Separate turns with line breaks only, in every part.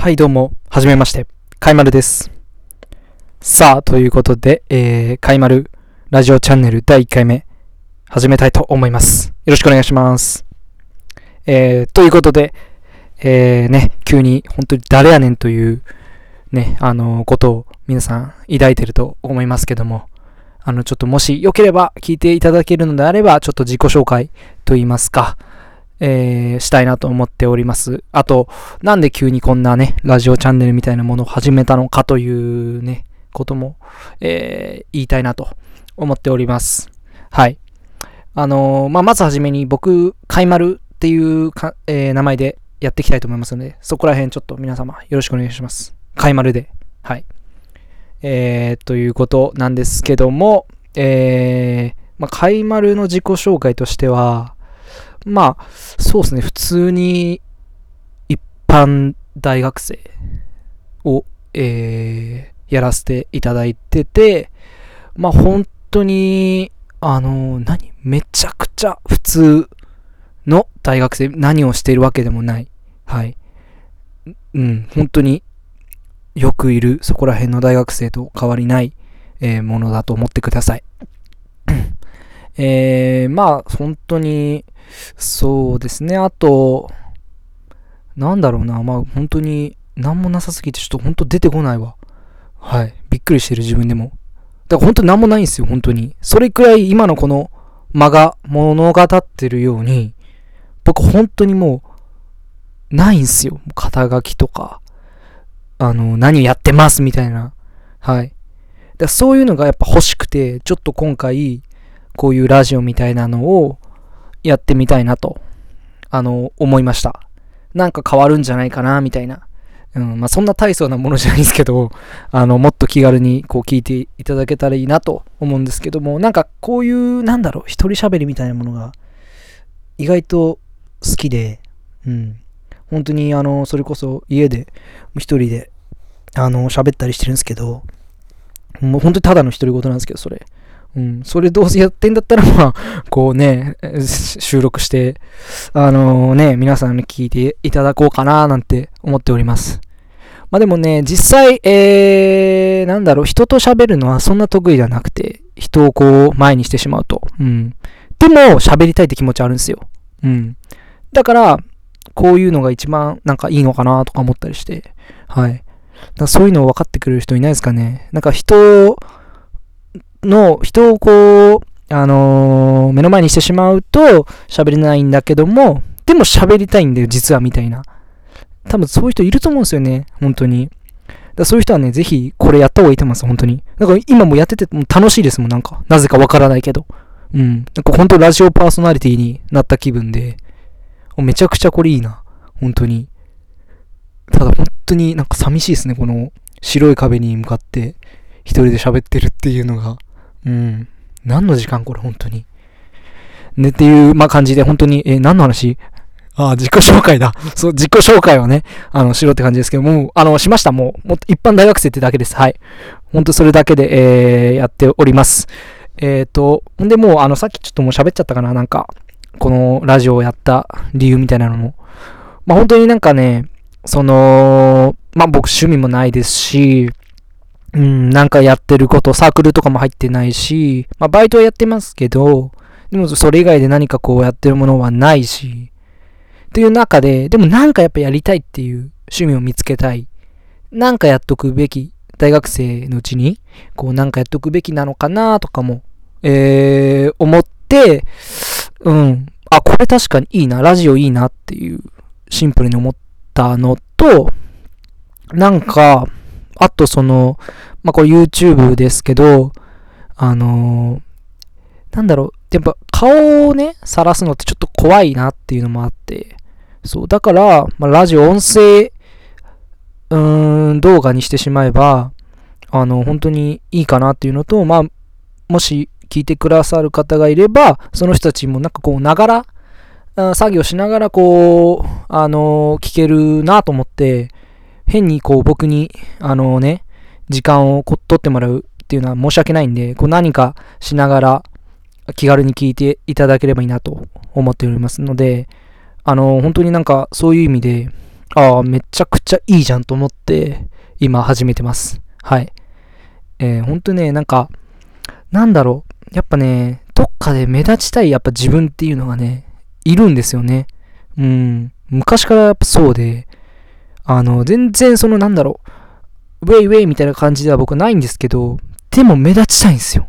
はい、どうも、はじめまして、かいまるです。さあ、ということで、えー、かいまるラジオチャンネル第1回目、始めたいと思います。よろしくお願いします。えー、ということで、えー、ね、急に、本当に誰やねんという、ね、あのことを皆さん抱いてると思いますけども、あの、ちょっともしよければ聞いていただけるのであれば、ちょっと自己紹介と言いますか、えー、したいなと思っております。あと、なんで急にこんなね、ラジオチャンネルみたいなものを始めたのかというね、ことも、えー、言いたいなと思っております。はい。あのーまあ、まずはじめに僕、かいまるっていうか、えー名前でやっていきたいと思いますので、そこら辺ちょっと皆様よろしくお願いします。かいまるで。はい。えー、ということなんですけども、えー、まあ、かいまるの自己紹介としては、まあ、そうですね、普通に一般大学生を、えーやらせていただいてて、まあ本当に、あの何？めちゃくちゃ普通の大学生、何をしているわけでもない。はい。うん、本当によくいるそこら辺の大学生と変わりない、えーものだと思ってください。えー、まあ本当に、そうですね。あと、なんだろうな。まあ本当に、なんもなさすぎて、ちょっと本当出てこないわ。はい。びっくりしてる自分でも。だから本当になんもないんですよ、本当に。それくらい今のこの間が物語ってるように、僕本当にもう、ないんすよ。肩書きとか、あの、何やってますみたいな。はい。だそういうのがやっぱ欲しくて、ちょっと今回、こういうラジオみたいなのをやってみたいなと、あの、思いました。なんか変わるんじゃないかな、みたいな。うん、まあそんな大層なものじゃないですけど、あの、もっと気軽にこう聞いていただけたらいいなと思うんですけども、なんかこういう、なんだろう、一人喋りみたいなものが意外と好きで、うん。本当にあの、それこそ家で一人で、あの、喋ったりしてるんですけど、もう本当にただの独り言なんですけど、それ。うん、それどうせやってんだったら、まあ、こうね、収録して、あのね、皆さんに聞いていただこうかななんて思っております。まあでもね、実際、えー、なんだろう、人と喋るのはそんな得意じゃなくて、人をこう前にしてしまうと。うん。でも、喋りたいって気持ちあるんですよ。うん。だから、こういうのが一番なんかいいのかなとか思ったりして、はい。だそういうのを分かってくれる人いないですかね。なんか人をの、人をこう、あのー目の前にしてしまうと喋れないんだけども、でも喋りたいんだよ、実はみたいな。多分そういう人いると思うんですよね、本当に。だそういう人はね、ぜひこれやった方がいいと思います、本当に。なんか今もやってても楽しいですもん、なんか。なぜかわからないけど。うん。なんか本当ラジオパーソナリティになった気分で、めちゃくちゃこれいいな、本当に。ただ本当になんか寂しいですね、この白い壁に向かって一人で喋ってるっていうのが。うん。何の時間これ、本当に。ね、っていう、まあ、感じで、本当に、え何の話？ああ、自己紹介だ。そう、自己紹介をね、あの、しろって感じですけども、あの、しました。もう、も一般大学生ってだけです。はい。本当それだけで、えー、やっております。えっ、と、ほんでもう、あの、さっきちょっともう喋っちゃったかな、なんか、このラジオをやった理由みたいなのも。まあ、本当になんかね、その、まあ、僕趣味もないですし、うん、なんかやってること、サークルとかも入ってないし、まあ、バイトはやってますけど、でもそれ以外で何かこうやってるものはないし、っていう中で、でもなんかやっぱやりたいっていう趣味を見つけたい。なんかやっとくべき、大学生のうちに、こうなんかやっとくべきなのかなとかも、えー、思って、うん、あ、これ確かにいいな、ラジオいいなっていう、シンプルに思ったのと、なんか、あとその、まあ、これ YouTube ですけど、あのーなんだろう、やっぱ顔をね、晒すのってちょっと怖いなっていうのもあって、そう、だから、まあ、ラジオ音声、うーん、動画にしてしまえば、あの、本当にいいかなっていうのと、まあ、もし聞いてくださる方がいれば、その人たちもなんかこう、ながら、作業しながらこう、あの聞けるなと思って、変にこう僕に、あのね、時間を取ってもらうっていうのは申し訳ないんで、こう何かしながら気軽に聞いていただければいいなと思っておりますので、あの、本当になんかそういう意味で、ああ、めちゃくちゃいいじゃんと思って、今始めてます。はい。えー、ほんとね、なんか、なんだろう。やっぱね、どっかで目立ちたいやっぱ自分っていうのがね、いるんですよね。うん。昔からやっぱそうで、あの、全然そのなんだろう、ウェイウェイみたいな感じでは僕ないんですけど、でも目立ちたいんですよ。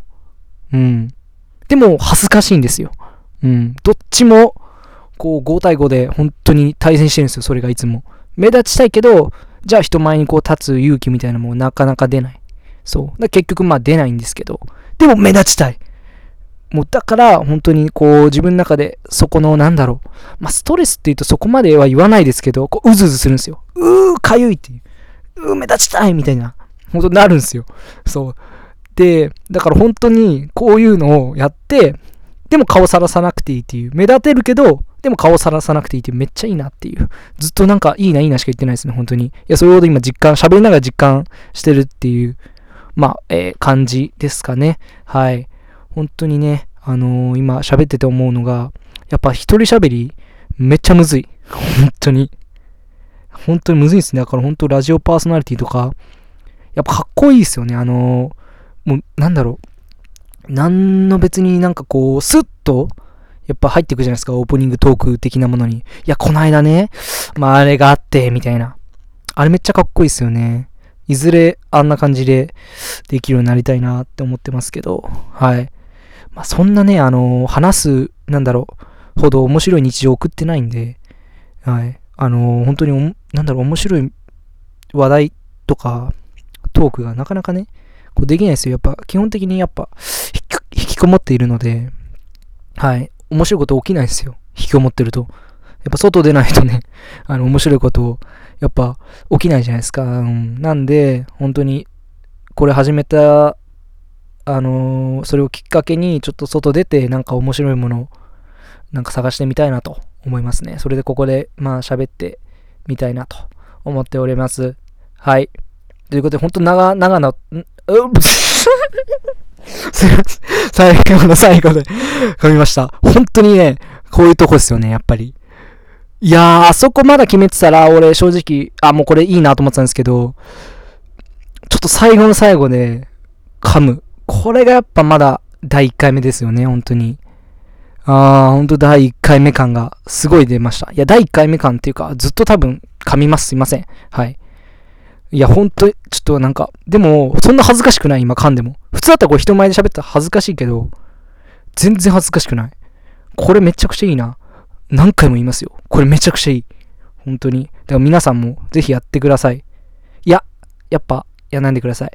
うん。でも恥ずかしいんですよ。うん。どっちも、こう5対5で本当に対戦してるんですよ、それがいつも。目立ちたいけど、じゃあ人前にこう立つ勇気みたいなのもなかなか出ない。そう。だ結局まあ出ないんですけど、でも目立ちたい。もうだから本当にこう自分の中でそこのなんだろう。まあストレスって言うとそこまでは言わないですけど、こううずうずするんですよ。うー、かゆいっていう。うー、目立ちたいみたいな。本当になるんですよ。そう。で、だから本当にこういうのをやって、でも顔さらさなくていいっていう。目立てるけど、でも顔さらさなくていいっていう。めっちゃいいなっていう。ずっとなんかいいないいなしか言ってないですね、本当に。いや、それほど今実感、喋りながら実感してるっていう、まあ、えー、感じですかね。はい。本当にね、あのー、今喋ってて思うのが、やっぱ一人喋り、めっちゃむずい。本当に。本当にむずいですね。だから本当ラジオパーソナリティとか、やっぱかっこいいですよね。あのー、もう、なんだろう。なんの別になんかこう、スッと、やっぱ入っていくじゃないですか。オープニングトーク的なものに。いや、こないだね、まああれがあって、みたいな。あれめっちゃかっこいいですよね。いずれあんな感じでできるようになりたいなって思ってますけど、はい。まあ、そんなね、あのー、話す、なんだろう、ほど面白い日常を送ってないんで、はい。あのー、本当になんだろう、面白い話題とか、トークがなかなかね、こうできないですよ。やっぱ、基本的にやっぱ、引きこもっているので、はい。面白いこと起きないですよ。引きこもってると。やっぱ外出ないとね、あの、面白いことを、やっぱ起きないじゃないですか。うん、なんで、本当に、これ始めたあのー、それをきっかけにちょっと外出てなんか面白いものなんか探してみたいなと思いますね。それでここでまあ喋ってみたいなと思っております。はい。ということで、本当長、長な、んすいません。最後の最後で噛みました。本当にね、こういうとこですよね、やっぱり。いやー、あそこまだ決めてたら、俺正直、あ、もうこれいいなと思ってたんですけど、ちょっと最後の最後で噛む。これがやっぱまだ第1回目ですよね、本当に。あー、ほんと第1回目感がすごい出ました。いや、第1回目感っていうか、ずっと多分噛みます。すいません。はい。いや、ほんと、ちょっとなんか、でも、そんな恥ずかしくない、今噛んでも。普通だったらこう人前で喋ったら恥ずかしいけど、全然恥ずかしくない。これめちゃくちゃいいな。何回も言いますよ。これめちゃくちゃいい。本当に。だから皆さんもぜひやってください。いや、やっぱ、やらないでください。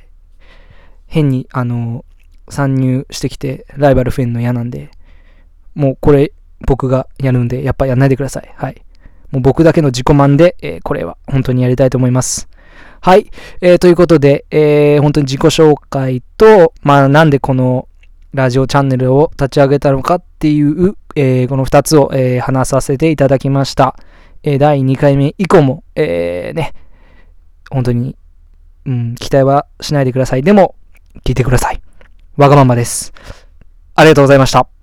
変に、あの、参入してきて、ライバル増えるの嫌なんで、もうこれ、僕がやるんで、やっぱやんないでください。はい。もう僕だけの自己満で、えー、これは本当にやりたいと思います。はい。えー、ということで、えー、本当に自己紹介と、まあ、なんでこのラジオチャンネルを立ち上げたのかっていう、えー、この2つを、えー、話させていただきました。えー、第2回目以降も、え、ね、本当に、うん、期待はしないでください。でも、聞いてください。わがままです。ありがとうございました。